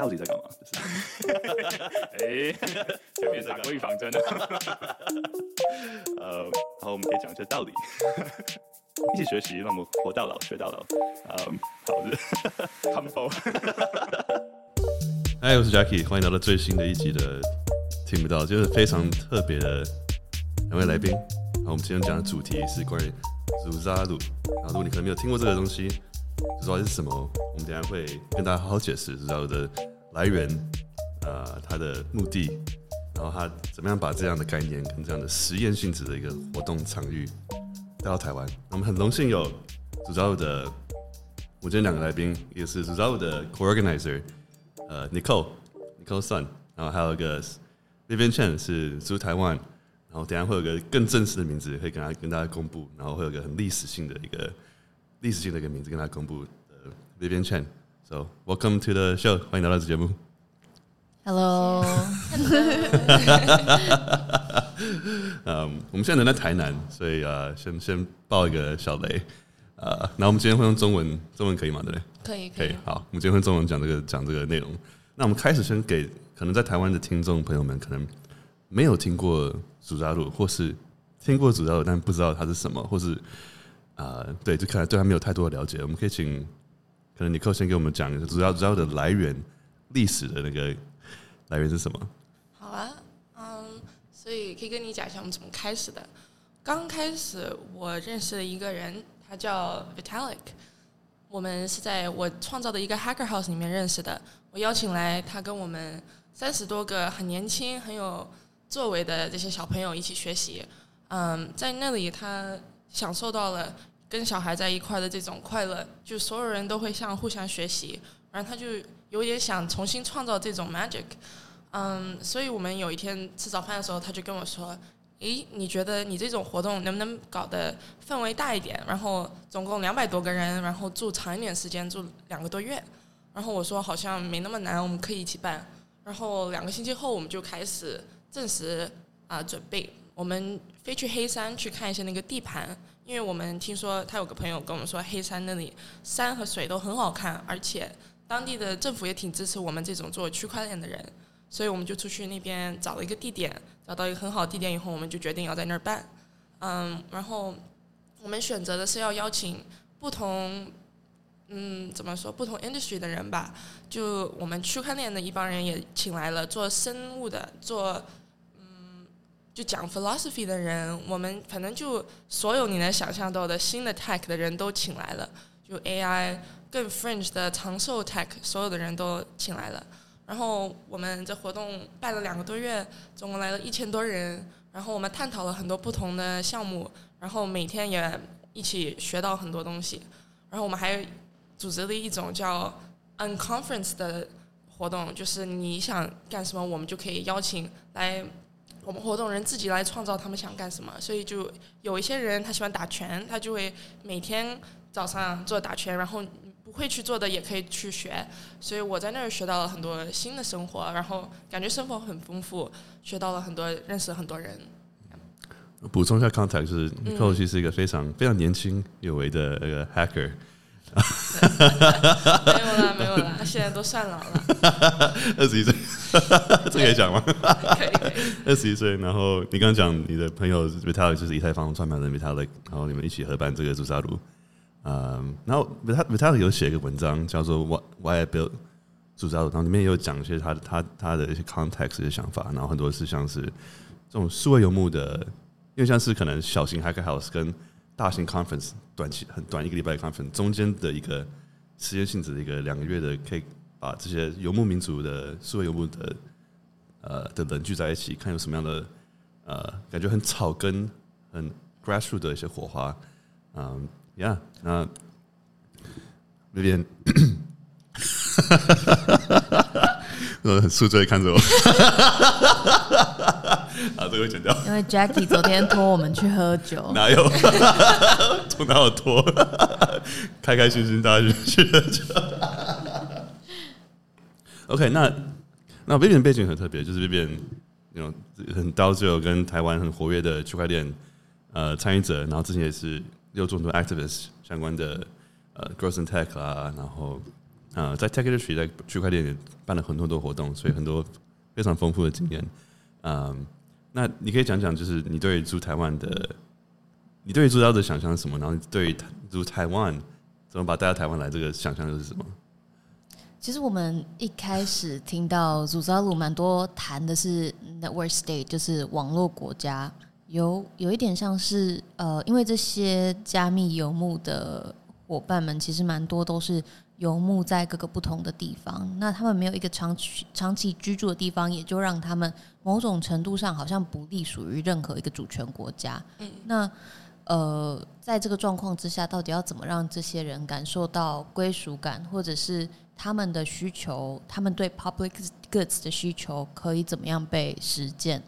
到底在干嘛？就是，哎，前面打过预防针的。呃，然后我们可以讲一些道理，一起学习，让我们活到老学到老。嗯，好的，他们否？嗨，我是 Jackie，欢迎来到最新的一集的听不到，就是非常特别的两位来宾。然后我们今天讲的主题是关于 Zuzalu，然后如果你可能没有听过这个东西，不知道是什么，我们等下会跟大家好好解释 Zuzaru 的来源，呃，它的目的，然后他怎么样把这样的概念跟这样的实验性质的一个活动场域带到台湾。我们很荣幸有主要的，我今天两个来宾，一个是主要的 co-organizer。呃，Nicole，Nicole Sun，然后还有一个 Vivian Chen 是 Zoo Taiwan，然后等下会有个更正式的名字，会跟大跟大家公布，然后会有个很历史性的一个历史性的一个名字跟大家公布的 Vivian Chen，So welcome to the show，欢迎来到这节目。Hello，嗯，我们现在人在台南，所以啊，先先爆一个小雷，啊，那我们今天会用中文，中文可以吗？对不对？可以，可以，好，我们今天会中文讲这个讲这个内容。那我们开始先给可能在台湾的听众朋友们，可能没有听过 Zuzaru，或是听过 Zuzaru，但不知道它是什么，或是啊、对，就看来对他没有太多的了解。我们可以请可能 Nicole 先给我们讲一下主要主要的来源、历史的那个来源是什么？好啊，嗯，所以可以跟你讲一下我们怎么开始的。刚开始我认识了一个人，他叫 Vitalik。我们是在我创造的一个 Hacker House 里面认识的。我邀请来他跟我们三十多个很年轻、很有作为的这些小朋友一起学习。嗯，在那里他享受到了跟小孩在一块的这种快乐，就所有人都会像互相学习，然后他就有点想重新创造这种 magic。嗯，所以我们有一天吃早饭的时候，他就跟我说。诶，你觉得你这种活动能不能搞得氛围大一点？然后总共两百多个人，然后住长一点时间，住两个多月。然后我说好像没那么难，我们可以一起办。然后两个星期后，我们就开始正式啊准备。我们飞去黑山去看一下那个地盘，因为我们听说他有个朋友跟我们说，黑山那里山和水都很好看，而且当地的政府也挺支持我们这种做区块链的人。所以我们就出去那边找了一个地点，找到一个很好的地点以后，我们就决定要在那儿办。嗯，然后我们选择的是要邀请不同，嗯，怎么说，不同 industry 的人吧。就我们区块链的一帮人也请来了，做生物的，做，就讲 philosophy 的人。我们反正就所有你能想象到的新的 tech 的人都请来了，就 AI 更 fringe 的长寿 tech，所有的人都请来了。然后我们这活动办了两个多月，总共来了一千多人。然后我们探讨了很多不同的项目，然后每天也一起学到很多东西。然后我们还组织了一种叫 Unconference 的活动，就是你想干什么，我们就可以邀请来我们活动人自己来创造他们想干什么。所以就有一些人他喜欢打拳，他就会每天早上做打拳，然后。不会去做的也可以去学，所以我在那儿学到了很多新的生活，然后感觉生活很丰富，学到了很多，认识了很多人。补充一下 context，就是 Nicole 其实是一个非常非常年轻有为的那个 hacker。没有啦，没有啦，他现在都算老了，二十一岁，这可以讲吗？二十一岁，然后你刚刚讲你的朋友 Vitalik 就是以太坊创办人 Vitalik，然后你们一起合办这个 Zuzaru。嗯，然后 Vitalik 有写一个文章叫做 Why Why I Built Zuzaru，然后里面也有讲一些他他他的一些 context 一些想法，然后很多是像是这种数位游牧的，因为像是可能小型 Hacker House 跟大型 conference 短期很短一个礼拜的 conference 中间的一个实验性质的一个两个月的，可以把这些游牧民族的数位游牧的呃的人聚在一起，看有什么样的呃感觉很草根很 grassroot 的一些火花，嗯。呀，那有点，哈！很 宿醉看着我！啊，这个会剪掉。因为 Jackie 昨天拖我们去喝酒，哪有？从 哪有拖？开开心心大家去喝酒。OK，那那 Vivian 的背景很特别，就是 Vivian 那种很刀就跟台湾很活跃的区块链呃参与者，然后之前也是。有做很多 activist 相关的呃 growth and tech 啊，然后呃，在 Tech Industry 在区块链也办了很多很多活动，所以很多非常丰富的经验。嗯，那你可以讲讲，就是你对住台湾的，你对住到的想象是什么？然后对住台湾怎么把带到台湾来，这个想象又是什么？其实我们一开始听到祖扎鲁蛮多谈的是 Network State，就是网络国家，有有一点像是呃，因为这些加密游牧的伙伴们，其实蛮多都是。游牧在各个不同的地方，那他们没有一个长期长期居住的地方，也就让他们某种程度上好像不隶属于任何一个主权国家。嗯，那呃，在这个状况之下，到底要怎么让这些人感受到归属感，或者是他们的需求，他们对 public goods 的需求可以怎么样被实践？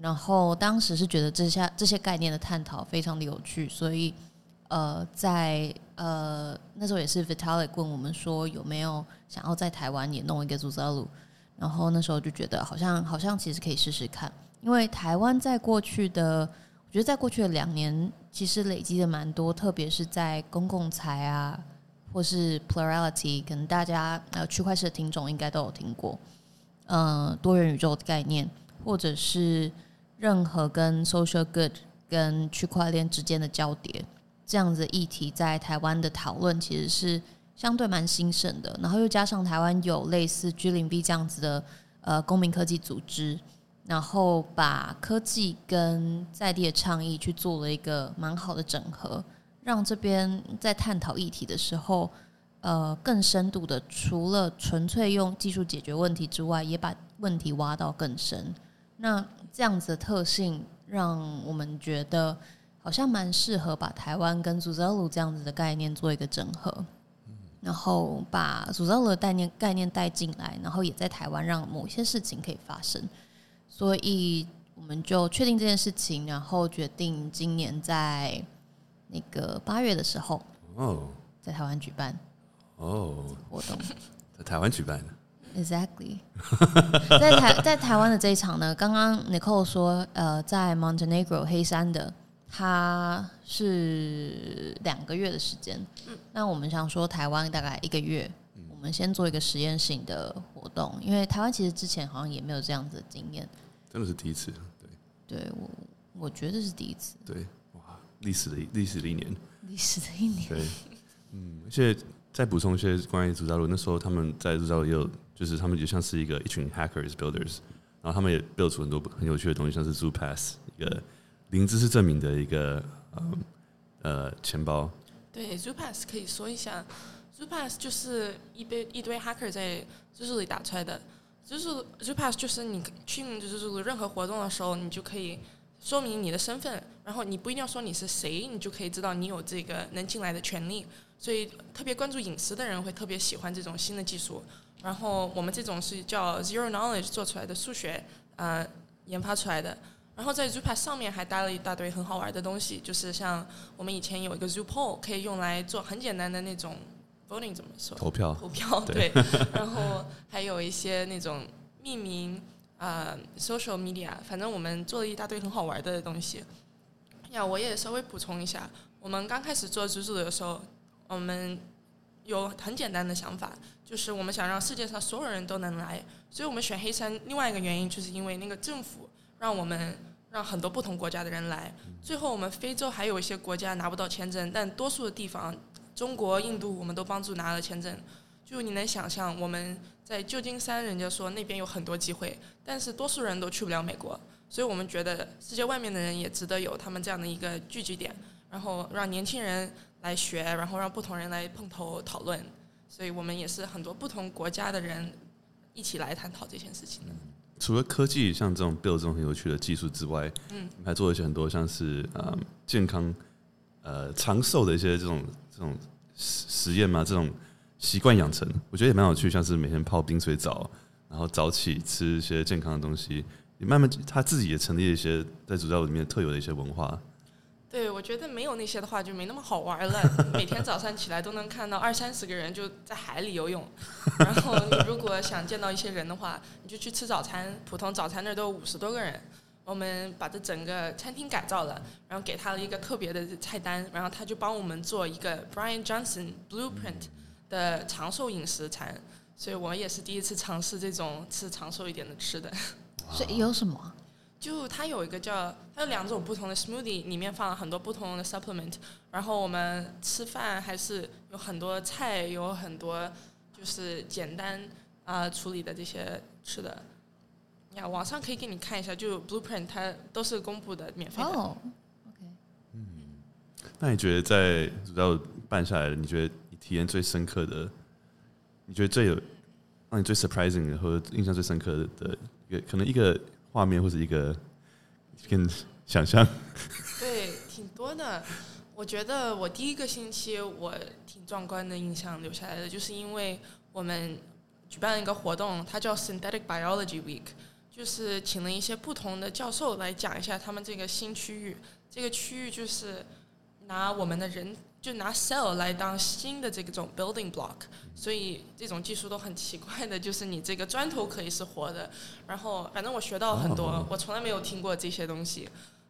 然后当时是觉得这些这些概念的探讨非常的有趣，所以。呃，在呃那时候也是 Vitalik 问我们说有没有想要在台湾也弄一个 Zuzalu，然后那时候就觉得好像好像其实可以试试看，因为台湾在过去的我觉得在过去的两年其实累积的蛮多，特别是在公共财啊或是 Plurality，可能大家呃区块链的听众应该都有听过，呃多元宇宙的概念，或者是任何跟 Social Good 跟区块链之间的交叠。这样子的议题在台湾的讨论其实是相对蛮兴盛的，然后又加上台湾有类似 G 零 B 这样子的呃公民科技组织，然后把科技跟在地的倡议去做了一个蛮好的整合，让这边在探讨议题的时候，呃更深度的，除了纯粹用技术解决问题之外，也把问题挖到更深。那这样子的特性让我们觉得。好像蛮适合把台湾跟 Zuzalu 这样子的概念做一个整合，然后把 Zuzalu 的概念概念带进来，然后也在台湾让某些事情可以发生，所以我们就确定这件事情，然后决定今年在那个八月的时候哦，在台湾举办哦。活动，在台湾举办的，Exactly，在台在台湾的这一场呢，刚刚 Nicole 说，呃，在 Montenegro 黑山的。它是两个月的时间，嗯，那我们想说台湾大概一个月，嗯，我们先做一个实验性的活动，因为台湾其实之前好像也没有这样子的经验，真的是第一次，对，对我我觉得是第一次，对，哇，历史的历史的一年，历史的一年，对，嗯，而且再补充一些关于 Zuzalu，那时候他们在 Zuzalu 也有，就是他们就像是一个一群 hackers builders，然后他们也 build 出很多很有趣的东西，像是 ZooPass 一个。零知识证明的一个呃呃钱包。对，ZooPass 可以说一下，ZooPass 就是一堆一堆 hacker 在 Zuzalu 里打出来的。就是 ZooPass 就是你去 Zuzalu 任何活动的时候，你就可以说明你的身份，然后你不一定要说你是谁，你就可以知道你有这个能进来的权利。所以特别关注隐私的人会特别喜欢这种新的技术。然后我们这种是叫 Zero Knowledge 做出来的数学呃研发出来的。然后在 ZooPass 上面还搭了一大堆很好玩的东西，就是像我们以前有一个 ZooPoll，可以用来做很简单的那种 voting 怎么说？投票。投票对。然后还有一些那种命名啊、呃、social media，反正我们做了一大堆很好玩的东西。呀，我也稍微补充一下，我们刚开始做 Zuzalu 的时候，我们有很简单的想法，就是我们想让世界上所有人都能来，所以我们选黑山。另外一个原因就是因为那个政府。让我们让很多不同国家的人来，最后我们非洲还有一些国家拿不到签证，但多数的地方，中国、印度我们都帮助拿了签证。就你能想象，我们在旧金山，人家说那边有很多机会，但是多数人都去不了美国，所以我们觉得世界外面的人也值得有他们这样的一个聚集点，然后让年轻人来学，然后让不同人来碰头讨论，所以我们也是很多不同国家的人一起来探讨这件事情的。除了科技像这种 build 这种很有趣的技术之外，嗯，还做了一些很多像是呃健康呃长寿的一些这种这种实实验嘛，这种习惯养成，我觉得也蛮有趣。像是每天泡冰水澡，然后早起吃一些健康的东西，你慢慢他自己也成立了一些在主教里面特有的一些文化。对，我觉得没有那些的话就没那么好玩了。每天早上起来都能看到二三十个人就在海里游泳，然后你如果想见到一些人的话，你就去吃早餐。普通早餐那儿都有五十多个人。我们把这整个餐厅改造了，然后给他了一个特别的菜单，然后他就帮我们做一个 Brian Johnson Blueprint 的长寿饮食餐，所以我也是第一次尝试这种吃长寿一点的吃的。所以有什么？就它有一个叫，它有两种不同的 smoothie，里面放了很多不同的 supplement。然后我们吃饭还是有很多菜，有很多就是简单啊、呃、处理的这些吃的。呀，网上可以给你看一下，就 blueprint 它都是公布的，免费的。哦，OK。嗯，那你觉得在主要办下来，你觉得你体验最深刻的，你觉得最有让你最 surprising 的或者印象最深刻的一个，可能一个。画面或者一个跟想象，对，挺多的。我觉得我第一个星期我挺壮观的印象留下来的，就是因为我们举办了一个活动，它叫 Synthetic Biology Week，就是请了一些不同的教授来讲一下他们这个新区域。这个区域就是拿我们的人。就拿 cell 来当新的这个种 building block，所以这种技术都很奇怪的，就是你这个砖头可以是活的，然后反正我学到很多，我从来没有听过这些东西，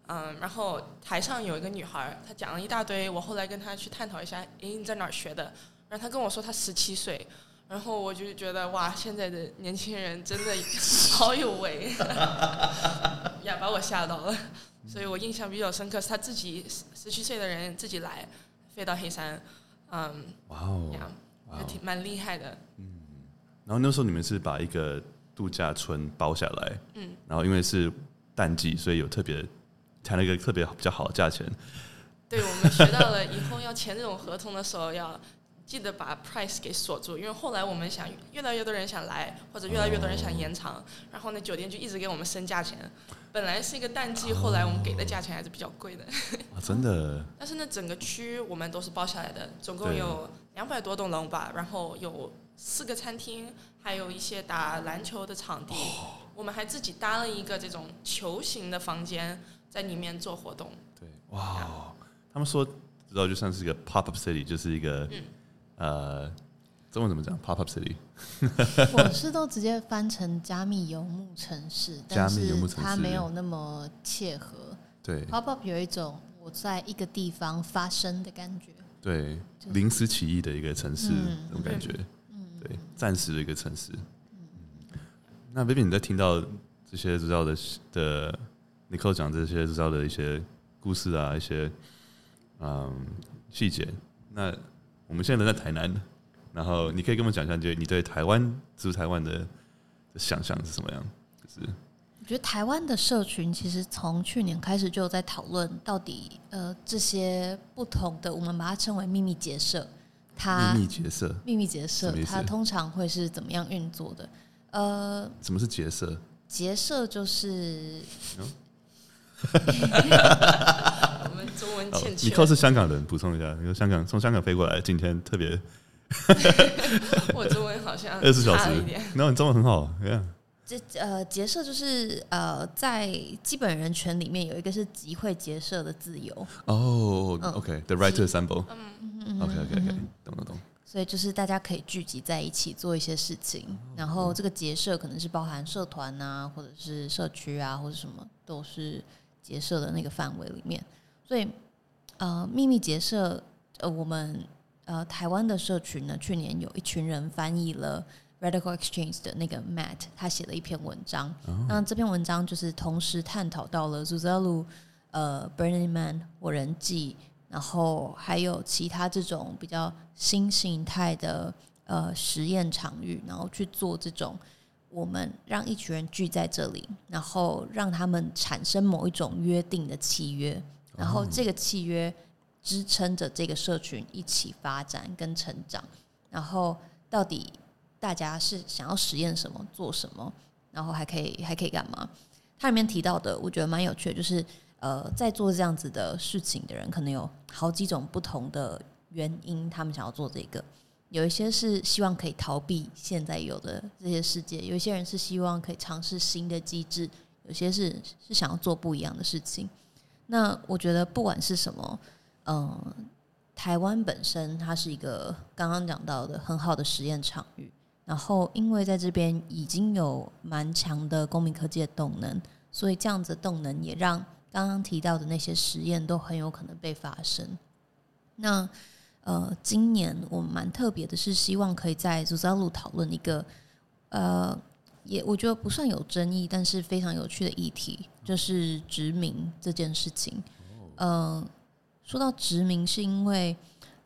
嗯，然后台上有一个女孩，她讲了一大堆，我后来跟她去探讨一下，诶，你在哪儿学的？然后她跟我说她十七岁，然后我就觉得哇，现在的年轻人真的好有为，呀，把我吓到了，所以我印象比较深刻是她自己十七岁的人自己来。飞到黑山，嗯，哇哦，还挺蛮厉害的。嗯，然后那时候你们是把一个度假村包下来，嗯，然后因为是淡季，所以有特别谈了一个特别比较好的价钱。对，我们学到了以后要签这种合同的时候要记得把 price 给锁住，因为后来我们想越来越多人想来，或者越来越多人想延长，哦、然后那酒店就一直给我们升价钱。本来是一个淡季，后来我们给的价钱还是比较贵的。啊，真的。但是呢，整个区我们都是包下来的，总共有两百多栋楼吧，然后有四个餐厅，还有一些打篮球的场地。我们还自己搭了一个这种球形的房间，在里面做活动。对，哇，他们说知道就算是一个 pop up city，就是一个、嗯、呃。中文怎么讲？Pop up city，我是都直接翻成加密游牧城市，但是它没有那么切合。对，Pop up 有一种我在一个地方发生的感觉。对，临时起意的一个城市，那种感觉。嗯，对，暂时的一个城市。嗯，那 Vivian 你在听到这些知道的的 Nicole 讲这些知道的一些故事啊，一些嗯细节。那我们现在人在台南。然后你可以跟我们讲一下，就你对台湾住台湾的想象是什么样？就是我觉得台湾的社群其实从去年开始就有在讨论，到底呃这些不同的，我们把它称为秘密结社，它秘密结社，秘密结社，它通常会是怎么样运作的？呃，什么是结社？结社就是，我们中文欠缺。你扣是香港人，补充一下，因为香港从香港飞过来，今天特别。我中文好像二十四小时，那你中文很好。这呃，结社就是呃，在基本人权里面有一个是集会结社的自由。哦，OK，the right to assemble。嗯 OK，OK，OK，懂懂懂。所以就是大家可以聚集在一起做一些事情，然后这个结社可能是包含社团啊，或者是社区啊，或者什么都是结社的那个范围里面。所以呃，秘密结社呃，我们。呃，台湾的社群呢，去年有一群人翻译了 Radical Exchange 的那个 Matt，他写了一篇文章。Oh. 那这篇文章就是同时探讨到了 Zuzalu、呃 Burning Man、火人祭，然后还有其他这种比较新形态的呃实验场域，然后去做这种我们让一群人聚在这里，然后让他们产生某一种约定的契约，然后这个契约。支撑着这个社群一起发展跟成长，然后到底大家是想要实验什么、做什么，然后还可以还可以干嘛？它里面提到的，我觉得蛮有趣的，就是呃，在做这样子的事情的人，可能有好几种不同的原因，他们想要做这个。有一些是希望可以逃避现在有的这些世界，有一些人是希望可以尝试新的机制，有些是是想要做不一样的事情。那我觉得不管是什么。嗯，台湾本身它是一个刚刚讲到的很好的实验场域，然后因为在这边已经有蛮强的公民科技的动能，所以这样子动能也让刚刚提到的那些实验都很有可能被发生。那呃，今年我们蛮特别的是，希望可以在 Zuzalu 讨论一个呃，也我觉得不算有争议，但是非常有趣的议题，就是殖民这件事情。呃，说到殖民，是因为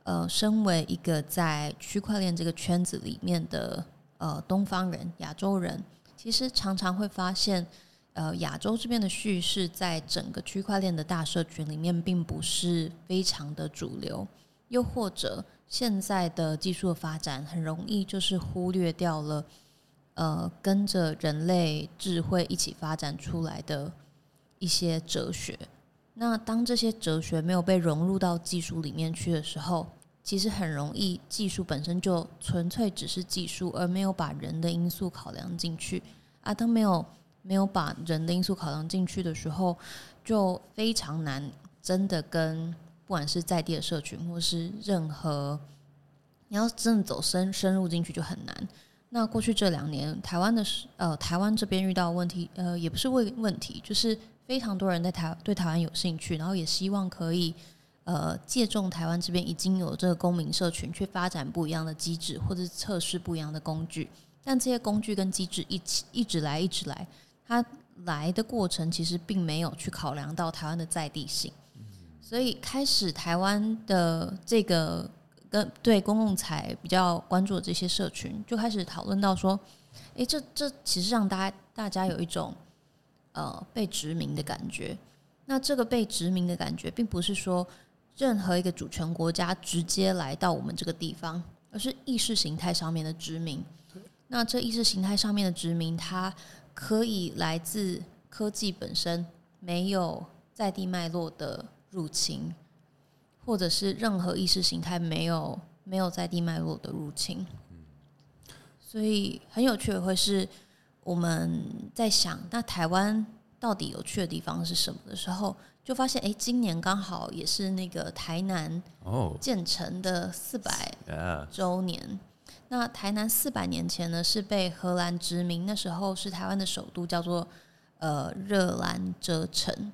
呃，身为一个在区块链这个圈子里面的呃东方人、亚洲人，其实常常会发现。呃，亚洲这边的叙事在整个区块链的大社群里面，并不是非常的主流。又或者，现在的技术的发展很容易就是忽略掉了，呃，跟着人类智慧一起发展出来的一些哲学。那当这些哲学没有被融入到技术里面去的时候，其实很容易技术本身就纯粹只是技术，而没有把人的因素考量进去啊，当没有。没有把人的因素考量进去的时候，就非常难真的跟不管是在地的社群，或是任何你要真的走深深入进去就很难。那过去这两年，台湾的呃台湾这边遇到问题，呃也不是问问题，就是非常多人在台对台湾有兴趣，然后也希望可以呃借重台湾这边已经有这个公民社群，去发展不一样的机制，或者是测试不一样的工具。但这些工具跟机制一起一直来一直来。它来的过程其实并没有去考量到台湾的在地性，所以开始台湾的这个跟对公共财比较关注的这些社群就开始讨论到说，诶，这这其实让大家大家有一种呃被殖民的感觉。那这个被殖民的感觉，并不是说任何一个主权国家直接来到我们这个地方，而是意识形态上面的殖民。那这意识形态上面的殖民，它可以来自科技本身没有在地脉络的入侵，或者是任何意识形态没有没有在地脉络的入侵。所以很有趣的会是我们在想，那台湾到底有趣的地方是什么的时候，就发现，哎，今年刚好也是那个台南建成的四百周年。那台南四百年前呢，是被荷兰殖民，那时候是台湾的首都，叫做呃热兰遮城。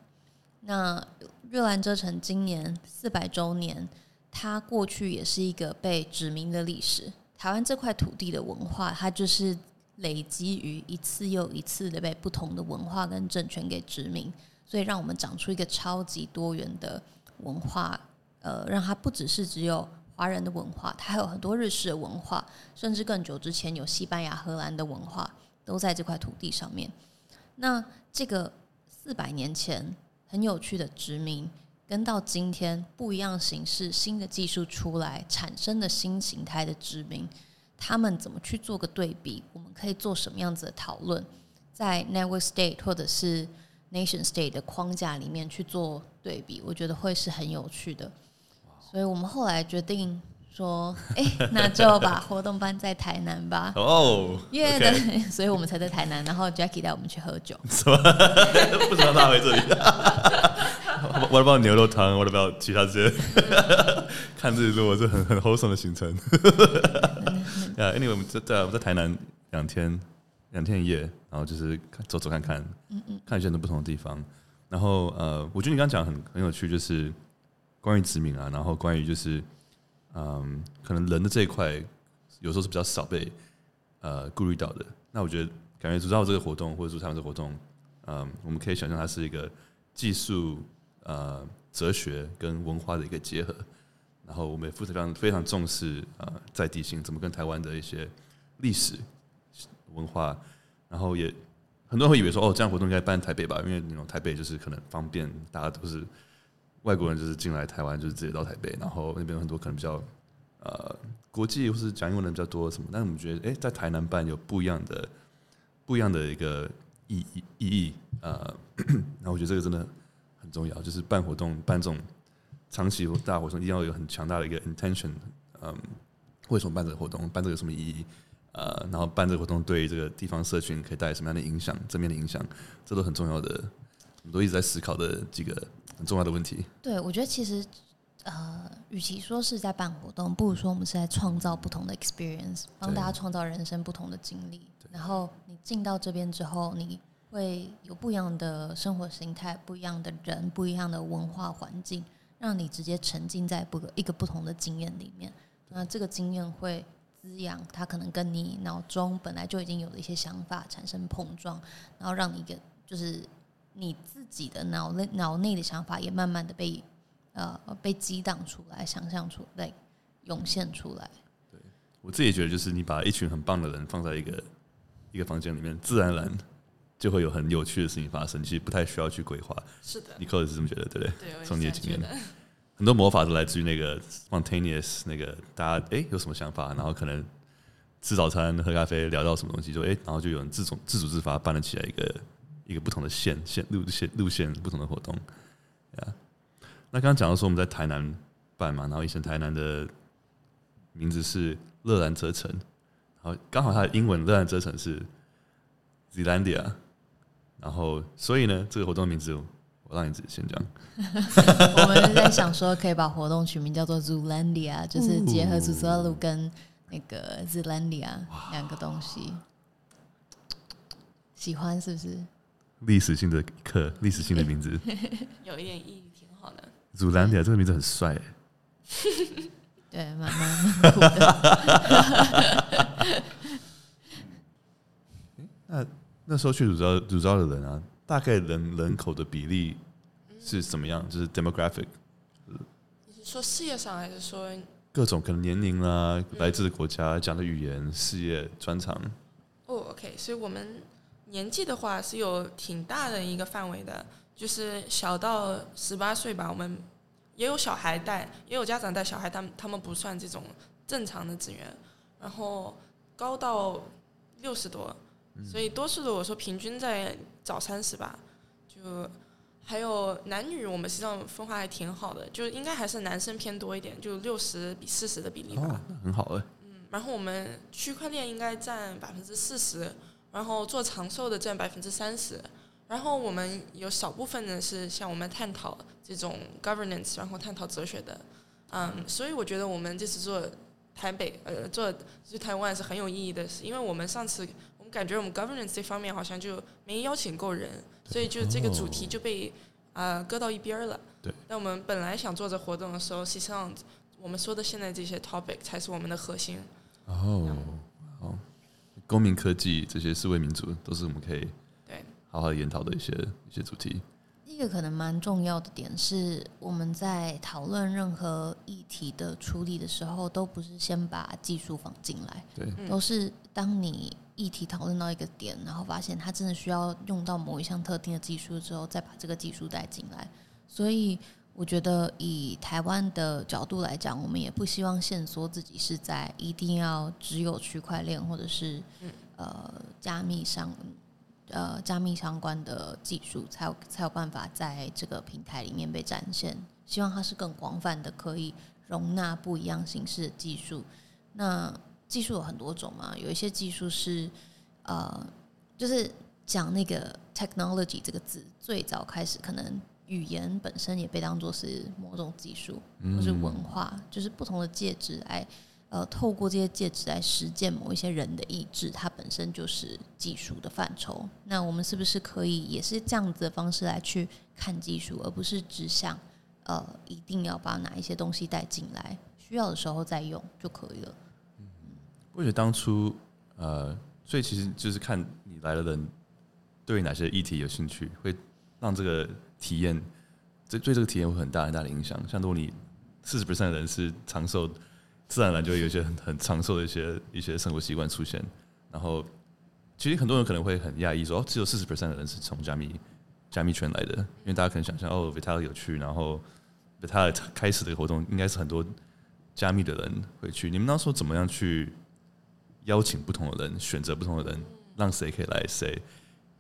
那热兰遮城今年四百周年，它过去也是一个被殖民的历史。台湾这块土地的文化，它就是累积于一次又一次的被不同的文化跟政权给殖民，所以让我们长出一个超级多元的文化。呃，让它不只是只有。华人的文化，它还有很多日式的文化，甚至更久之前有西班牙、荷兰的文化，都在这块土地上面。那这个四百年前很有趣的殖民，跟到今天不一样形式、新的技术出来产生的新形态的殖民，他们怎么去做个对比？我们可以做什么样子的讨论？在 Network State 或者是 Nation State 的框架里面去做对比，我觉得会是很有趣的。所以我们后来决定说，哎、欸，那就把活动办在台南吧。哦，因为呢，所以我们才在台南。然后 Jackie 带我们去喝酒。什么？不知道他回这里？What about 牛肉汤？What about 其他这些？看日落是很很 wholesome 的行程。Yeah, anyway 我们在在我们在台南两天两天一夜，然后就是走走看看，嗯嗯，看一些很多不同的地方。然后呃，我觉得你刚刚讲很很有趣，就是。关于殖民啊，然后关于就是，嗯，可能人的这一块有时候是比较少被呃顾虑到的。那我觉得，感觉组织这个活动或者组织这个活动，嗯，我们可以想象它是一个技术、呃、哲学跟文化的一个结合。然后我们也非常非常重视呃在地性，怎么跟台湾的一些历史文化，然后也很多人会以为说，哦，这样活动应该办台北吧，因为那种台北就是可能方便，大家都是。外国人就是进来台湾，就是直接到台北，然后那边有很多可能比较呃国际或是讲英文的人比较多什么，但是我们觉得，哎，在台南办有不一样的不一样的一个意义意义，呃，然后我觉得这个真的很重要，就是办活动办这种长期大活动，一定要有很强大的一个 intention，嗯，为什么办这个活动，办这个有什么意义，呃，然后办这个活动对这个地方社群可以带来什么样的影响，正面的影响，这都很重要的，我们都一直在思考的几个。很重要的问题。对，我觉得其实，呃，与其说是在办活动，不如说我们是在创造不同的 experience，帮大家创造人生不同的经历。然后你进到这边之后，你会有不一样的生活形态、不一样的人、不一样的文化环境，让你直接沉浸在不一个不同的经验里面。那这个经验会滋养它，可能跟你脑中本来就已经有的一些想法产生碰撞，然后让你给就是你自己的脑内脑内的想法也慢慢的被呃被激荡出来，想象出来，涌现出来。对，我自己觉得，就是你把一群很棒的人放在一个一个房间里面，自然而然就会有很有趣的事情发生，其实不太需要去规划。是的，你可能是这么觉得，对不对？对，从你的经验。很多魔法都来自于那个 spontaneous，那个大家哎有什么想法，然后可能吃早餐、喝咖啡，聊到什么东西，就哎，然后就有人自主自主自发办了起来一个一个不同的线线路线路线不同的活动。啊，那刚刚讲到说我们在台南办嘛，然后以前台南的名字是乐兰遮城，然后刚好它的英文乐兰遮城是 Zealandia，然后所以呢，这个活动名字。我让你自己先讲。我们在想说，可以把活动取名叫做 Zoolandia，就是结合祖祖路跟那个 Zealandia 两个东西。喜欢是不是？历史性的课，历史性的名字，有一点意义，挺好的。Zoolandia 这个名字很帅。对，蛮蛮酷的。那那时候去主召主召的人啊。大概人人口的比例是怎么样？就是 demographic。你是说事业上，还是说各种可能年龄啦、来自的国家、讲的语言、事业专长？哦，OK，所以我们年纪的话是有挺大的一个范围的，就是小到十八岁吧。我们也有小孩带，也有家长带小孩，他们他们不算这种正常的职员。然后高到六十多。所以多数的我说平均在早三十吧，就还有男女我们实际上分化还挺好的，就应该还是男生偏多一点，就六十比四十的比例吧。哦，很好哎。嗯，然后我们区块链应该占百分之四十，然后做长寿的占百分之三十，然后我们有少部分呢是像我们探讨这种 governance，然后探讨哲学的，嗯，所以我觉得我们这次做台北呃做去台湾是很有意义的，是因为我们上次。感觉我们 governance 这方面好像就没邀请够人，所以就这个主题就被啊、呃、搁到一边了。对。那我们本来想做这活动的时候，实际上我们说的现在这些 topic 才是我们的核心。哦，好，公民科技这些思维民主都是我们可以对好好研讨的一些一些主题。第一个可能蛮重要的点是，我们在讨论任何议题的处理的时候，都不是先把技术放进来，对，都是当你。议题讨论到一个点，然后发现它真的需要用到某一项特定的技术之后，再把这个技术带进来。所以，我觉得以台湾的角度来讲，我们也不希望限缩自己是在一定要只有区块链或者是呃加密相呃加密相关的技术才有才有办法在这个平台里面被展现。希望它是更广泛的，可以容纳不一样形式的技术。那技术有很多种嘛，有一些技术是，呃，就是讲那个 technology 这个字，最早开始可能语言本身也被当做是某种技术，或是文化，就是不同的介质来，呃，透过这些介质来实践某一些人的意志，它本身就是技术的范畴。那我们是不是可以也是这样子的方式来去看技术，而不是只想，呃，一定要把哪一些东西带进来，需要的时候再用就可以了。我觉得当初，呃，所以其实就是看你来的人对哪些议题有兴趣，会让这个体验，对对这个体验会很大很大的影响。像如果你四十 percent 的人是长寿，自然而然就会有一些很很长寿的一些一些生活习惯出现。然后，其实很多人可能会很讶异说，哦，只有四十 percent 的人是从加密加密圈来的，因为大家可能想象哦，Vital 有趣，然后 Vital 开始的活动应该是很多加密的人会去。你们当时候怎么样去？邀请不同的人，选择不同的人，让谁可以来谁，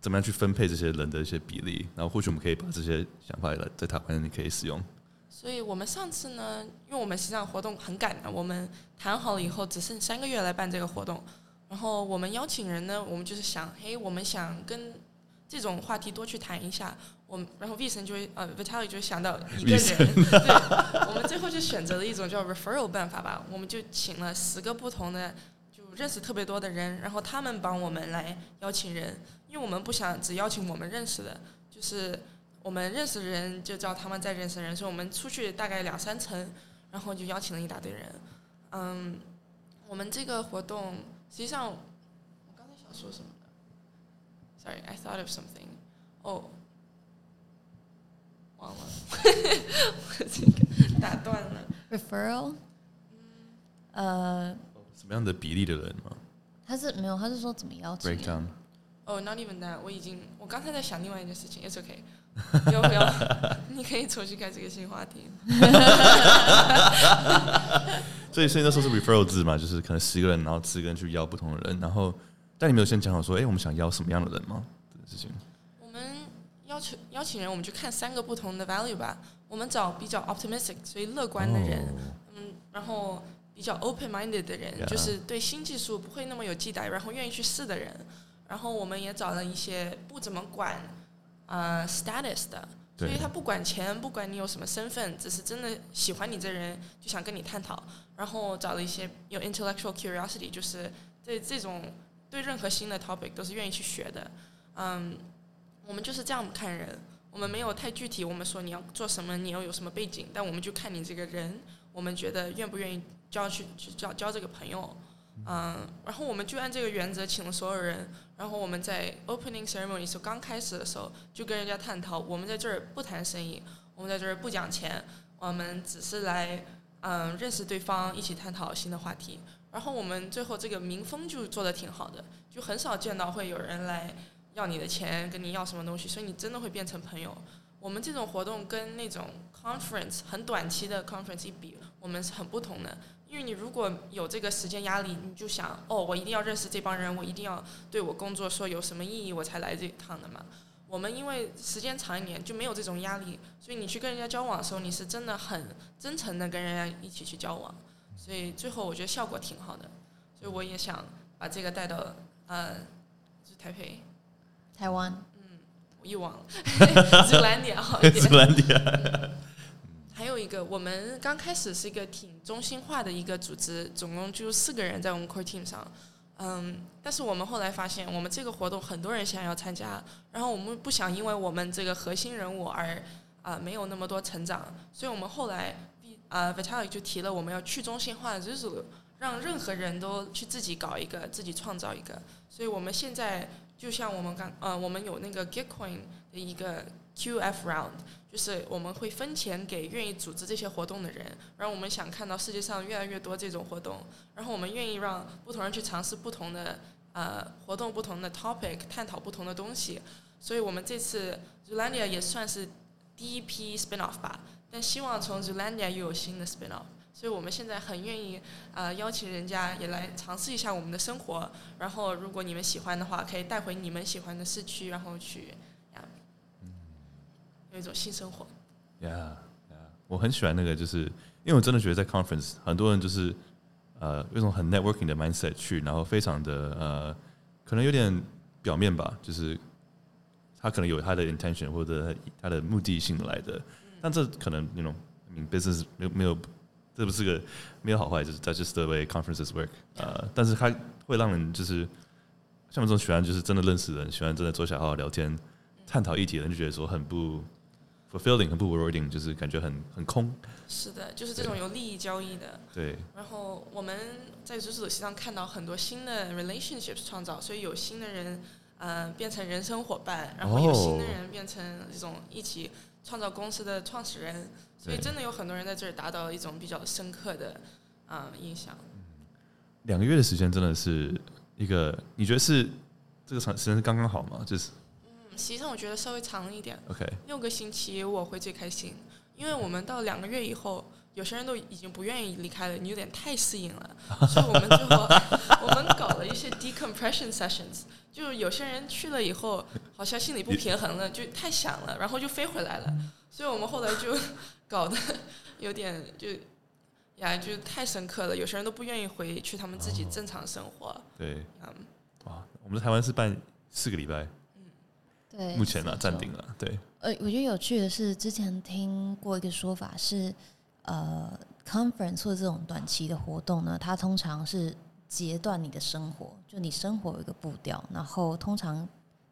怎么样去分配这些人的一些比例，然后或许我们可以把这些想法来在台湾你可以使用。所以我们上次呢，因为我们实际上活动很赶的，我们谈好了以后只剩三个月来办这个活动，然后我们邀请人呢，我们就是想，嘿，我们想跟这种话题多去谈一下，我们然后 V 神就会呃 Vitalik 就会想到一个人，对，我们最后就选择了一种叫 referral 办法吧，我们就请了十个不同的。认识特别多的人，然后他们帮我们来邀请人，因为我们不想只邀请我们认识的，就是我们认识的人就叫他们再认识人，所以我们出去大概两三层，然后就邀请了一大堆人。嗯，我们这个活动实际上我刚才想说什么呢？Sorry, I thought of something. 哦，忘了，我这个打断了。Referral，呃，什么样的比例的人吗？他是没有，他是说怎么邀请？Breakdown。哦、oh,，Not even that。我已经，我刚才在想另外一件事情。It's okay。要不要？你可以重新开这个新话题。所以，所以那时候是 referral 制嘛，就是可能十个人，然后十个人去邀不同的人，然后但你没有先讲好说，哎、欸，我们想邀什么样的人吗？这个事情。我们邀请邀请人，我们去看三个不同的 value 吧。我们找比较 optimistic，所以乐观的人，嗯、oh.，然后比较 open-minded 的人，yeah. 就是对新技术不会那么有忌惮，然后愿意去试的人。然后我们也找了一些不怎么管啊、呃、status 的，所以他不管钱，不管你有什么身份，只是真的喜欢你这人，就想跟你探讨。然后找了一些有 intellectual curiosity，就是对这种对任何新的 topic 都是愿意去学的。嗯，我们就是这样看人，我们没有太具体，我们说你要做什么，你要有什么背景，但我们就看你这个人，我们觉得愿不愿意交去去交交这个朋友。嗯，然后我们就按这个原则请了所有人，然后我们在 opening ceremony 时候刚开始的时候就跟人家探讨，我们在这儿不谈生意，我们在这儿不讲钱，我们只是来嗯认识对方，一起探讨新的话题。然后我们最后这个民风就做得挺好的，就很少见到会有人来要你的钱，跟你要什么东西，所以你真的会变成朋友。我们这种活动跟那种 conference 很短期的 conference 一比，我们是很不同的。因为你如果有这个时间压力，你就想哦，我一定要认识这帮人，我一定要对我工作说有什么意义，我才来这一趟的嘛。我们因为时间长一点，就没有这种压力，所以你去跟人家交往的时候，你是真的很真诚的跟人家一起去交往，所以最后我觉得效果挺好的。所以我也想把这个带到呃，就台北、台湾，嗯，我又忘了，Zoolandia 好一点。还有一个，我们刚开始是一个挺中心化的一个组织，总共就四个人在我们 core team 上，嗯，但是我们后来发现，我们这个活动很多人想要参加，然后我们不想因为我们这个核心人物而啊、没有那么多成长，所以我们后来啊、Vitalik 就提了我们要去中心化的 Zulu，让任何人都去自己搞一个，自己创造一个，所以我们现在就像我们刚呃我们有那个 Gitcoin 的一个 QF round。就是我们会分钱给愿意组织这些活动的人，然后我们想看到世界上越来越多这种活动，然后我们愿意让不同人去尝试不同的呃活动、不同的 topic，探讨不同的东西。所以我们这次 Zulandia 也算是第一批 spin off 吧，但希望从 Zulandia 又有新的 spin off。所以我们现在很愿意呃邀请人家也来尝试一下我们的生活，然后如果你们喜欢的话，可以带回你们喜欢的市区，然后去。有一种新生活。Yeah, yeah，我很喜欢那个，就是因为我真的觉得在 conference 很多人就是呃，有一种很 networking 的 mindset 去，然后非常的呃，可能有点表面吧，就是他可能有他的 intention 或者他的目的性来的，但这可能那种 I mean business 没有没有，这不是个没有好坏，就是 that's just the way conferences work。呃，但是他会让人就是像我这种喜欢就是真的认识人，喜欢真的坐下好好聊天、探讨议题的人，就觉得说很不。Fulfilling 和不 rewarding，就是感觉很很空。是的，就是这种有利益交易的。对。然后我们在组织上看到很多新的 relationships 创造，所以有新的人呃变成人生伙伴，然后有新的人变成这种一起创造公司的创始人，所以真的有很多人在这儿达到了一种比较深刻的啊、呃、印象。两个月的时间真的是一个，你觉得是这个长时间是刚刚好吗？就是。实际上我觉得稍微长一点，OK，六个星期我会最开心，因为我们到两个月以后，有些人都已经不愿意离开了，你有点太适应了，所以我们最后 我们搞了一些 decompression sessions，就有些人去了以后，好像心里不平衡了，就太想了，然后就飞回来了，所以我们后来就搞得有点就呀就太深刻了，有些人都不愿意回去他们自己正常生活。对，嗯，哇，我们在台湾是办四个礼拜。对，目前呢暂定了。对，呃，我觉得有趣的是，之前听过一个说法是，呃，conference 或者这种短期的活动呢，它通常是截断你的生活，就你生活有一个步调，然后通常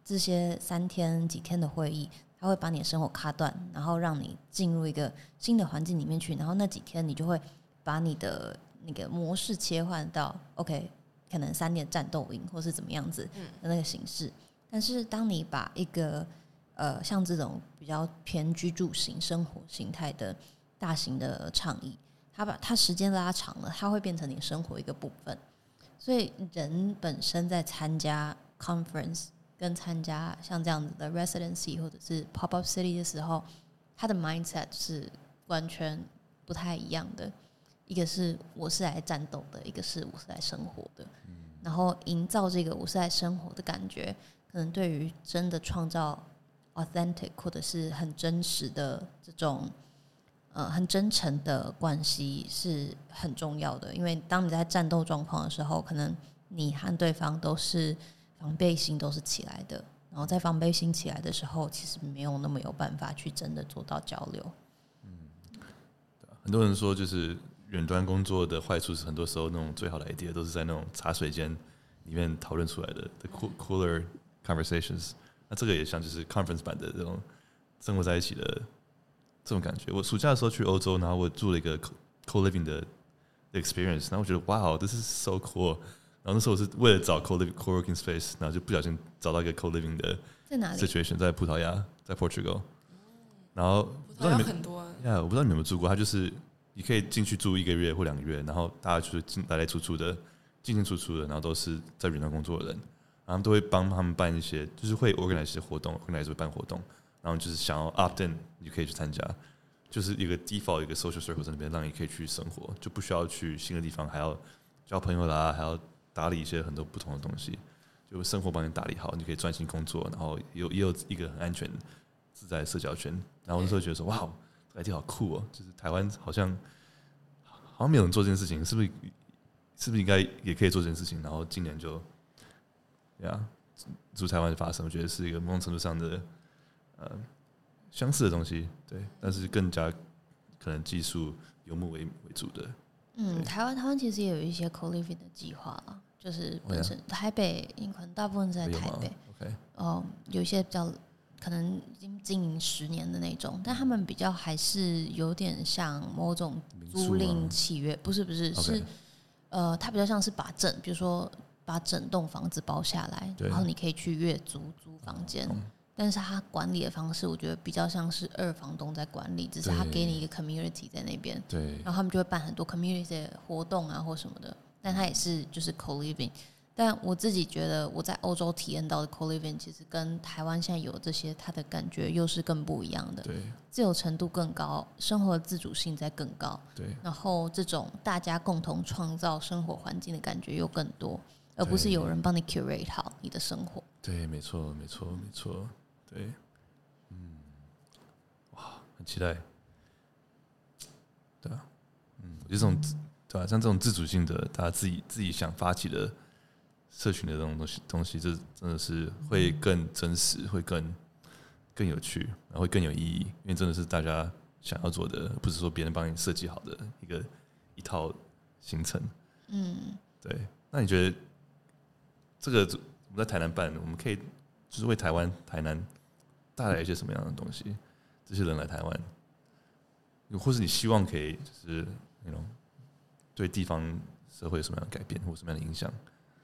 这些三天几天的会议，它会把你的生活卡断，然后让你进入一个新的环境里面去，然后那几天你就会把你的那个模式切换到 OK，可能三点战斗营或是怎么样子的那个形式。但是当你把一个呃像这种比较偏居住型生活形态的大型的倡议，它把它时间拉长了，它会变成你生活一个部分。所以人本身在参加 conference 跟参加像这样子的 residency 或者是 pop up city 的时候，他的 mindset 是完全不太一样的。一个是我是来战斗的，一个是我是来生活的。然后营造这个我是来生活的感觉，可能对于真的创造 authentic 或者是很真实的这种。呃，很真诚的关系是很重要的，因为当你在战斗状况的时候，可能你和对方都是防备心都是起来的，然后在防备心起来的时候，其实没有那么有办法去真的做到交流。嗯，很多人说，就是远端工作的坏处是，很多时候那种最好的 idea 都是在那种茶水间里面讨论出来的，the cooler conversations。那这个也像就是 conference 版的这种生活在一起的。这种感觉，我暑假的时候去欧洲，然后我住了一个 co-living 的 experience，然后我觉得哇哦，this is so cool。然后那时候我是为了找 co-living co-working space，然后就不小心找到一个 co-living 的在哪里 situation，在葡萄牙，在 Portugal。然后葡萄牙很多呀，我不知道你们有没有住过，它就是你可以进去住一个月或两个月，然后大家就是进来来出出的，进进出出的，然后都是在云南工作的人，然后都会帮他们办一些，就是会 organize 一些活动，organize 会办活动。然后就是想要 opt in，你就可以去参加，就是一个 default 一个 social circle 在那边，让你可以去生活，就不需要去新的地方，还要交朋友啦，还要打理一些很多不同的东西，就生活帮你打理好，你可以专心工作，然后有也有一个很安全自在的社交圈。然后那时候觉得说，哇，这个 idea 好酷哦，就是台湾好像好像没有人做这件事情，是不是？是不是应该也可以做这件事情？然后今年就，呀，驻台湾发生，我觉得是一个某种程度上的。呃，相似的东西，对，但是更加可能技术游牧为为主的。嗯，台湾台湾其实也有一些 co-living 的计划了，就是本身台北，可能大部分在台北。OK，哦，有一些比较可能已经经营十年的那种，但他们比较还是有点像某种租赁契约，不是不是是.呃，它比较像是把证，比如说把整栋房子包下来，然后你可以去月租租房间。嗯但是他管理的方式，我觉得比较像是二房东在管理，只是他给你一个 community 在那边，对，然后他们就会办很多 community 的活动啊或什么的。但他也是就是 co-living，但我自己觉得我在欧洲体验到的 co-living 其实跟台湾现在有这些，它的感觉又是更不一样的。对，自由程度更高，生活的自主性在更高。对，然后这种大家共同创造生活环境的感觉又更多，而不是有人帮你 curate 好你的生活。对，没错，没错，没错。对，嗯，哇，很期待，对啊，嗯，我觉得这种对啊，像这种自主性的，大家自己自己想发起的社群的这种东西，东西，这真的是会更真实，会更更有趣，然后会更有意义，因为真的是大家想要做的，不是说别人帮你设计好的一个一套行程。嗯，对。那你觉得这个我们在台南办，我们可以就是为台湾台南。带来一些什么样的东西？这些人来台湾，或是你希望可以就是那种对地方社会有什么样的改变，或什么样的影响？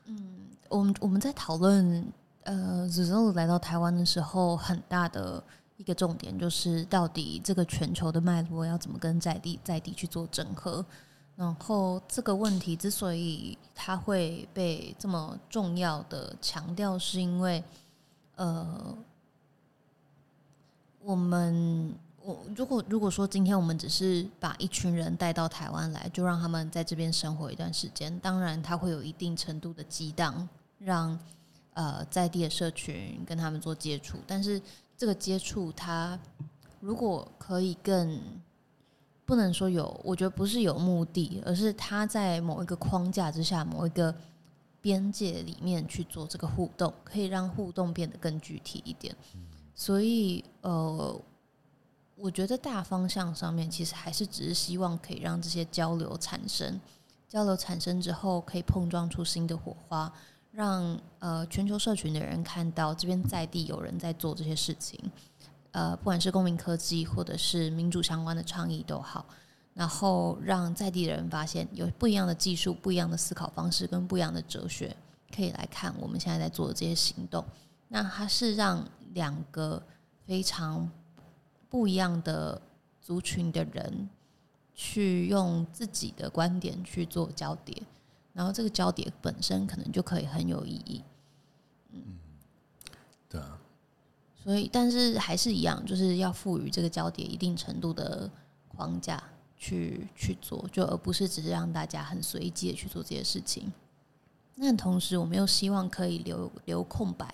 嗯，我们我们在讨论呃，Zuzalu 来到台湾的时候，很大的一个重点就是，到底这个全球的脉络要怎么跟在地在地去做整合？然后这个问题之所以它会被这么重要的强调，是因为呃。我们我如果如果说今天我们只是把一群人带到台湾来，就让他们在这边生活一段时间，当然他会有一定程度的激荡，让呃在地的社群跟他们做接触。但是这个接触，他如果可以更不能说有，我觉得不是有目的，而是他在某一个框架之下，某一个边界里面去做这个互动，可以让互动变得更具体一点。所以，呃，我觉得大方向上面其实还是只是希望可以让这些交流产生，交流产生之后可以碰撞出新的火花，让呃全球社群的人看到这边在地有人在做这些事情，呃，不管是公民科技或者是民主相关的倡议都好，然后让在地的人发现有不一样的技术、不一样的思考方式跟不一样的哲学，可以来看我们现在在做的这些行动。那它是让两个非常不一样的族群的人去用自己的观点去做交叠，然后这个交叠本身可能就可以很有意义。嗯，所以，但是还是一样，就是要赋予这个交叠一定程度的框架去去做，就而不是只是让大家很随机的去做这些事情。那同时，我们又希望可以留留空白，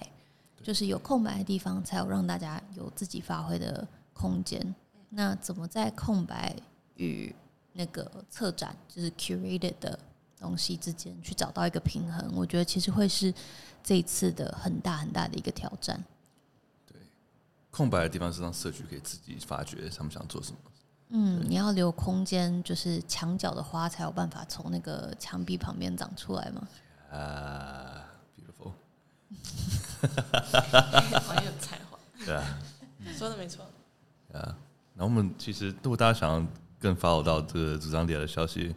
就是有空白的地方，才有让大家有自己发挥的空间。那怎么在空白与那个策展，就是 curated 的东西之间去找到一个平衡？我觉得其实会是这一次的很大很大的一个挑战。空白的地方是让社区可以自己发掘他们想做什么。嗯，你要留空间，就是墙角的花才有办法从那个墙壁旁边长出来嘛。啊、uh,，beautiful，很 有才华。对啊，说的没错。啊，那我们其实如果大家想要更 follow 到这个主张点的消息，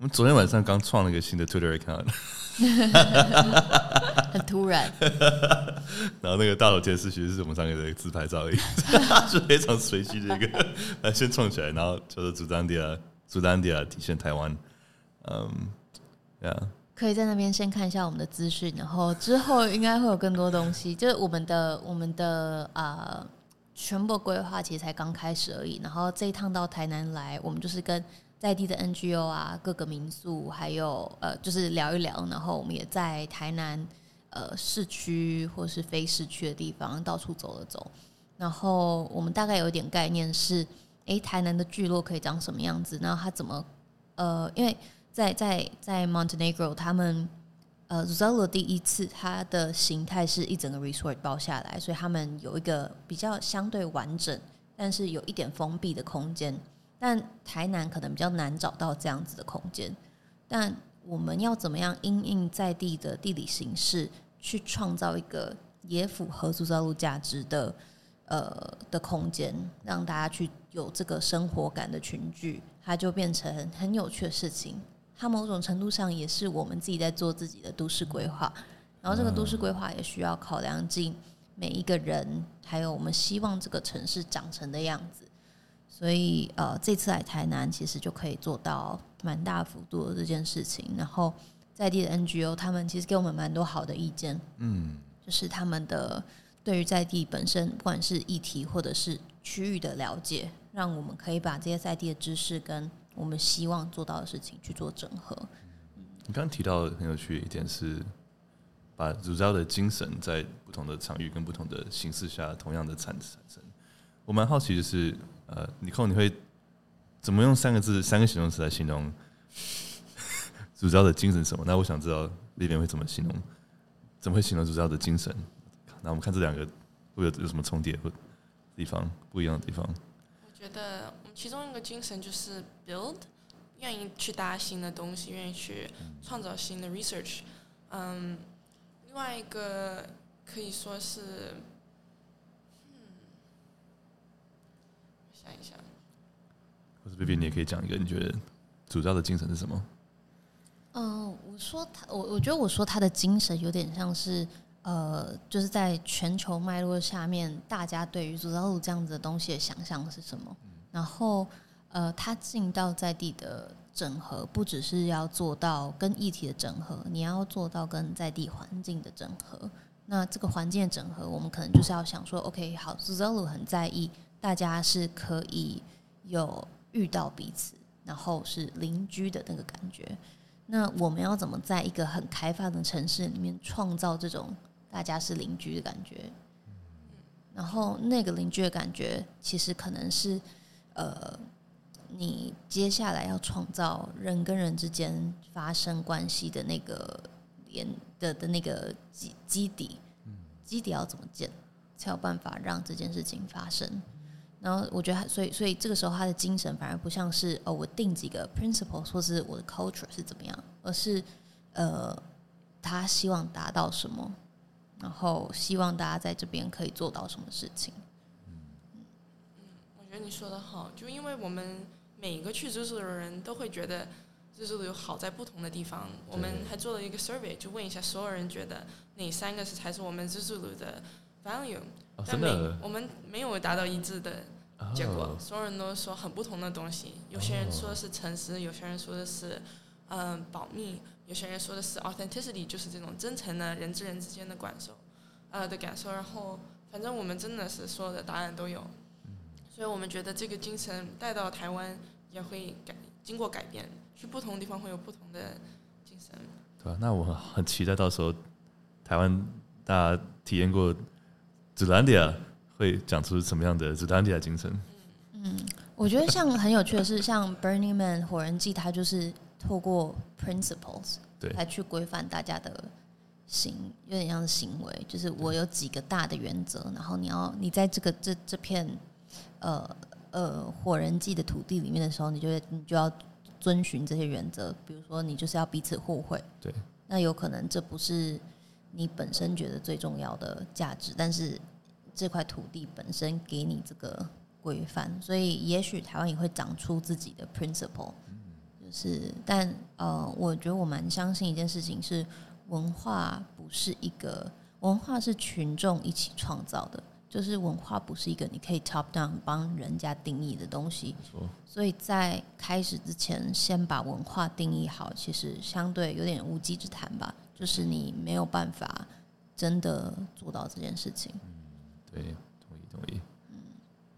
我们昨天晚上刚创了一个新的 Twitter account。很突然，然后那个大头贴其实是我们三个的自拍照而已，是非常随机的一个，来先创起来，然后叫做“主张迪亚，主张迪亚体现台湾”。嗯，呀，可以在那边先看一下我们的资讯，然后之后应该会有更多东西。就是我们的我们的啊、呃，全部规划其实才刚开始而已。然后这一趟到台南来，我们就是跟。在地的 NGO 啊，各个民宿，还有呃，就是聊一聊。然后我们也在台南呃市区或是非市区的地方到处走了走。然后我们大概有一点概念是，诶，台南的聚落可以长什么样子？然后它怎么呃，因为在在在 Montenegro，他们呃 Zuzalu 第一次它的形态是一整个 resort 包下来，所以他们有一个比较相对完整，但是有一点封闭的空间。但台南可能比较难找到这样子的空间，但我们要怎么样因应在地的地理形势，去创造一个也符合塑造路价值的呃的空间，让大家去有这个生活感的群聚，它就变成很有趣的事情。它某种程度上也是我们自己在做自己的都市规划，然后这个都市规划也需要考量进每一个人，还有我们希望这个城市长成的样子。所以，呃，这次来台南，其实就可以做到蛮大幅度的这件事情。然后，在地的 NGO，他们其实给我们蛮多好的意见。嗯，就是他们的对于在地本身，不管是议题或者是区域的了解，让我们可以把这些在地的知识跟我们希望做到的事情去做整合。你刚刚提到很有趣的一点是，把主教的精神在不同的场域跟不同的形式下，同样的产产生。我蛮好奇的是。呃，尼可，你会怎么用三个字、三个形容词来形容 主教的精神什么？那我想知道那边会怎么形容，怎么会形容主教的精神？那我们看这两个会有有什么重叠或地方不一样的地方？我觉得我们其中一个精神就是 build，愿意去搭新的东西，愿意去创造新的 research。嗯，另外一个可以说是。或者 Vivian 你也可以讲一个，你觉得主教的精神是什么？嗯、呃，我说他，我我觉得我说他的精神有点像是，呃，就是在全球脉络下面，大家对于主教路这样子的东西的想象是什么？嗯、然后，呃，他进到在地的整合，不只是要做到跟议题的整合，你要做到跟在地环境的整合。那这个环境的整合，我们可能就是要想说，OK，好，主教路很在意，大家是可以有。遇到彼此，然后是邻居的那个感觉。那我们要怎么在一个很开放的城市里面创造这种大家是邻居的感觉？然后那个邻居的感觉，其实可能是呃，你接下来要创造人跟人之间发生关系的那个连的的那个基基底，基底要怎么建，才有办法让这件事情发生？然后我觉得，所以所以这个时候他的精神反而不像是哦，我定几个 principles 或是我的 culture 是怎么样，而是呃，他希望达到什么，然后希望大家在这边可以做到什么事情。嗯我觉得你说的好，就因为我们每一个去珠洲的人都会觉得珠洲有好在不同的地方。我们还做了一个 survey，就问一下所有人觉得哪三个是才是我们珠洲的 value，哦、但没我们没有达到一致的结果，哦、所有人都说很不同的东西。有些人说的是诚实，有些人说的是嗯、呃、保密，有些人说的是 authenticity，就是这种真诚的人之人之间的感受，呃的感受。然后反正我们真的是所有的答案都有。所以我们觉得这个精神带到台湾也会改，经过改变，去不同的地方会有不同的精神。对啊，那我很期待到时候台湾大家体验过 Zoolander 会讲出什么样的 Zoolander 精神。嗯，我觉得像很有趣的是，像 Burning Man 火人祭，它就是透过 principles 对来去规范大家的行，有点像是行为，就是我有几个大的原则，然后你要你在这个这这片。呃呃，火人祭的土地里面的时候，你就会你就要遵循这些原则。比如说，你就是要彼此互惠。对。那有可能这不是你本身觉得最重要的价值，但是这块土地本身给你这个规范，所以也许台湾也会长出自己的 principle。就是，但呃，我觉得我蛮相信一件事情是，文化不是一个文化是群众一起创造的。就是文化不是一个你可以 top down 帮人家定义的东西，所以在开始之前先把文化定义好，其实相对有点无稽之谈吧。就是你没有办法真的做到这件事情。嗯，对，同意同意。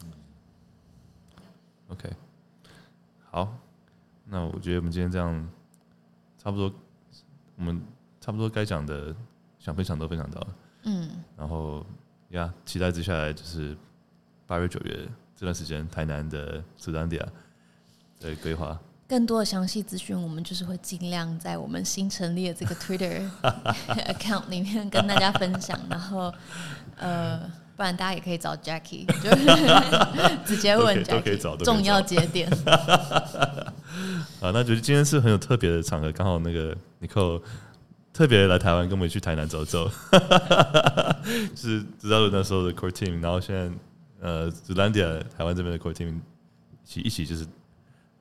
嗯，OK，好，那我觉得我们今天这样差不多，我们差不多该讲的想分享都分享到了。嗯，然后。呀期待接下来就是八月九月这段时间，台南的 Zoolander 的规划。更多的详细资讯，我们就是会尽量在我们新成立的这个 Twitter account 里面跟大家分享。然后，呃，不然大家也可以找 Jackie，就是 直接问 Jackie 重要节点。啊，那觉得今天是很有特别的场合，刚好那个 Nicole。特别来台湾，跟我们去台南走走，是知道那时候的 core team，然后现在呃，Zoolander 台湾这边的 core team 一起一起就是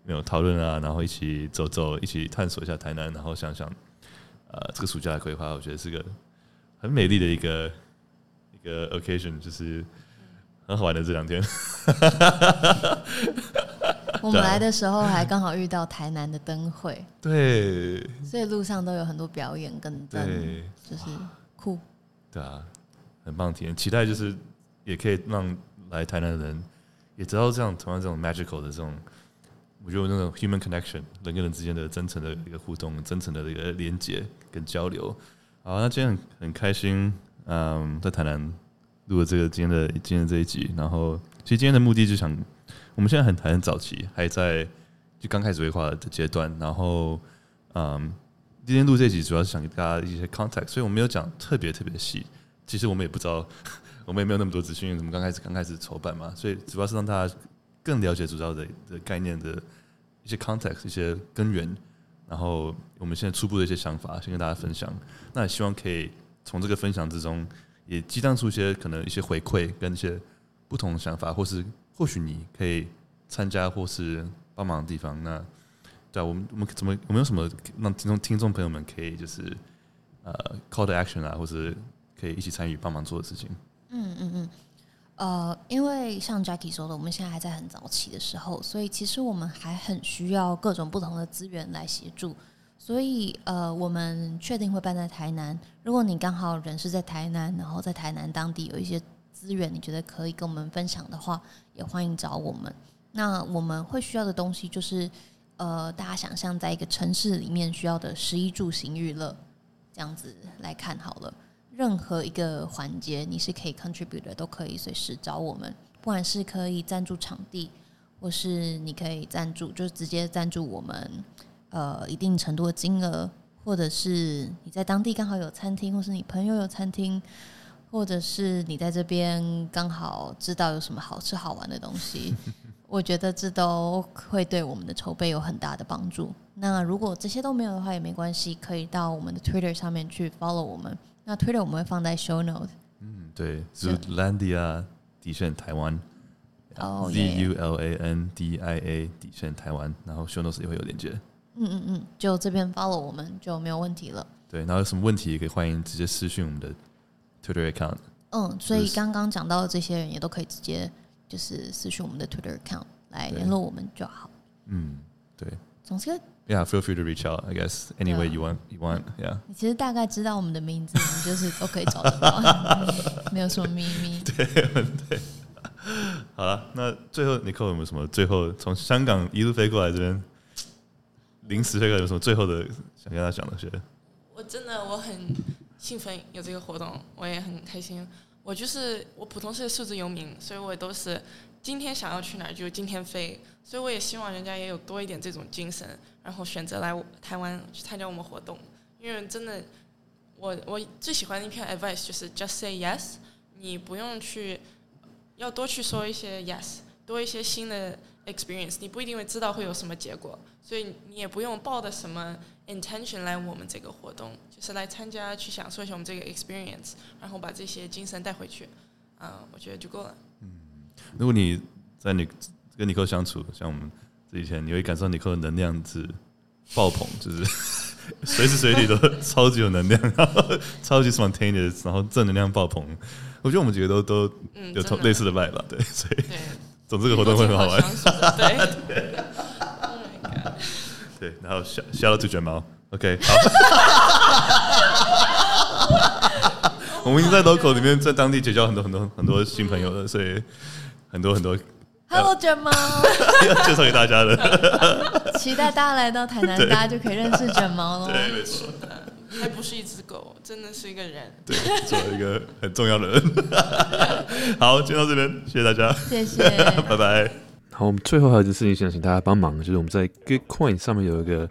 没有讨论啊，然后一起走走，一起探索一下台南，然后想想呃这个暑假的规划，我觉得是个很美丽的一个一个 occasion，就是很好玩的这两天。我们来的时候还刚好遇到台南的灯会，对，所以路上都有很多表演跟灯，对，就是酷，对啊，很棒体验，期待就是也可以让来台南的人也知道这样同样这种 magical 的这种，我觉得那种 human connection 人跟人之间的真诚的一个互动，真诚的一个连接跟交流。好，那今天很开心，嗯，在台南录了这个今天的今天这一集，然后其实今天的目的就想。我们现在很谈很早期，还在就刚开始规划的阶段。然后，嗯，今天录这集主要是想给大家一些 context，所以我们没有讲特别特别细。其实我们也不知道，我们也没有那么多资讯，我们刚开始刚开始筹办嘛，所以主要是让大家更了解主要的的概念的一些 context，一些根源。然后我们现在初步的一些想法，先跟大家分享。那也希望可以从这个分享之中，也激荡出一些可能一些回馈跟一些不同的想法，或是。或许你可以参加或是帮忙的地方，那对啊，我们我们怎么有没有什么让听众听众朋友们可以就是呃 call to action 啊，或是可以一起参与帮忙做的事情？嗯嗯嗯，呃，因为像 Jackie 说的，我们现在还在很早期的时候，所以其实我们还很需要各种不同的资源来协助。所以呃，我们确定会办在台南。如果你刚好人是在台南，然后在台南当地有一些。资源你觉得可以跟我们分享的话，也欢迎找我们。那我们会需要的东西就是，呃，大家想象在一个城市里面需要的食衣住行娱乐，这样子来看好了。任何一个环节你是可以 contribute 的，都可以随时找我们。不管是可以赞助场地，或是你可以赞助，就是直接赞助我们，呃，一定程度的金额，或者是你在当地刚好有餐厅，或是你朋友有餐厅。或者是你在这边刚好知道有什么好吃好玩的东西，我觉得这都会对我们的筹备有很大的帮助。那如果这些都没有的话也没关系，可以到我们的 Twitter 上面去 follow 我们。那 Twitter 我们会放在 Show Note。嗯，对，Zoolander 底线台湾。哦，Z U L A N D I A 底线台湾，然后 show notes 也会有链接。嗯嗯嗯，就这边 follow 我们就没有问题了。对，然后有什么问题也可以欢迎直接私讯我们的 Twitter account。嗯，所以刚刚讲到的这些人也都可以直接就是私讯我们的 Twitter account 来联络我们就好。嗯，对。总之，Yeah，feel free to reach out. I guess any way you want, you want. Yeah。你其实大概知道我们的名字，你 就是都可以找得到，没有什么秘密。对对。好了，那最后 Nicole 有没有什么最后从香港一路飞过来这边？临时飞过来有什么最后的想跟他讲的？些我真的我很兴奋有这个活动，我也很开心。我就是我普通是数字游民，所以我也都是今天想要去哪儿就今天飞。所以我也希望人家也有多一点这种精神，然后选择来台湾去参加我们活动。因为真的，我我最喜欢的一篇 advice 就是 just say yes，你不用去要多去说一些 yes，多一些新的 experience，你不一定会知道会有什么结果。所以你也不用抱着什么 intention 来我们这个活动，就是来参加去享受一下我们这个 experience，然后把这些精神带回去，嗯，我觉得就够了。嗯，如果你在你跟尼克相处，像我们这几天，你会感受尼克的能量是爆棚，就是 随时随地都超级有能量，然后超级 spontaneous，然后正能量爆棚。我觉得我们几个都都有同类似的 vibe 吧，对，所以 总之这个活动会很好玩。对。对，然后笑笑到最卷毛，OK，好。我们已经在 local 里面，在当地结交很多很多很多新朋友了，所以很多很多。Hello，卷毛，要 介绍给大家的。期待大家来到台南，大家就可以认识卷毛了。对，没错。还不是一只狗，真的是一个人。对，做了一个很重要的人。好，就到这边，谢谢大家，谢谢，拜拜。好，我们最后还有一件事情想请大家帮忙，就是我们在 Gitcoin 上面有一个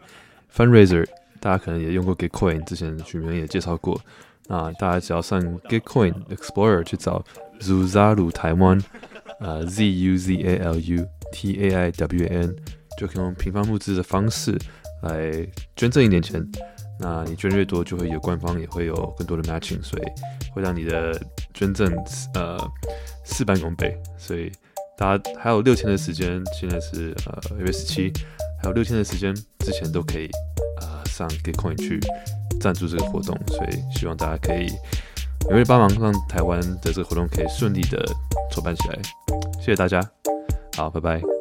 Fundraiser，大家可能也用过 Gitcoin，之前许明也介绍过。那大家只要上 Gitcoin Explorer 去找 Zuzaru 台湾，呃 Z U Z A L U T A I W N，就可以用平方募资的方式来捐赠一点钱。那你捐越多，就会有官方也会有更多的 matching，所以会让你的捐赠呃事半功倍，所以。大家还有六天的时间，现在是呃二月十七，还有六天的时间之前都可以呃上 Gitcoin 去赞助这个活动，所以希望大家可以有没有帮忙，让台湾的这个活动可以顺利的筹办起来。谢谢大家，好，拜拜。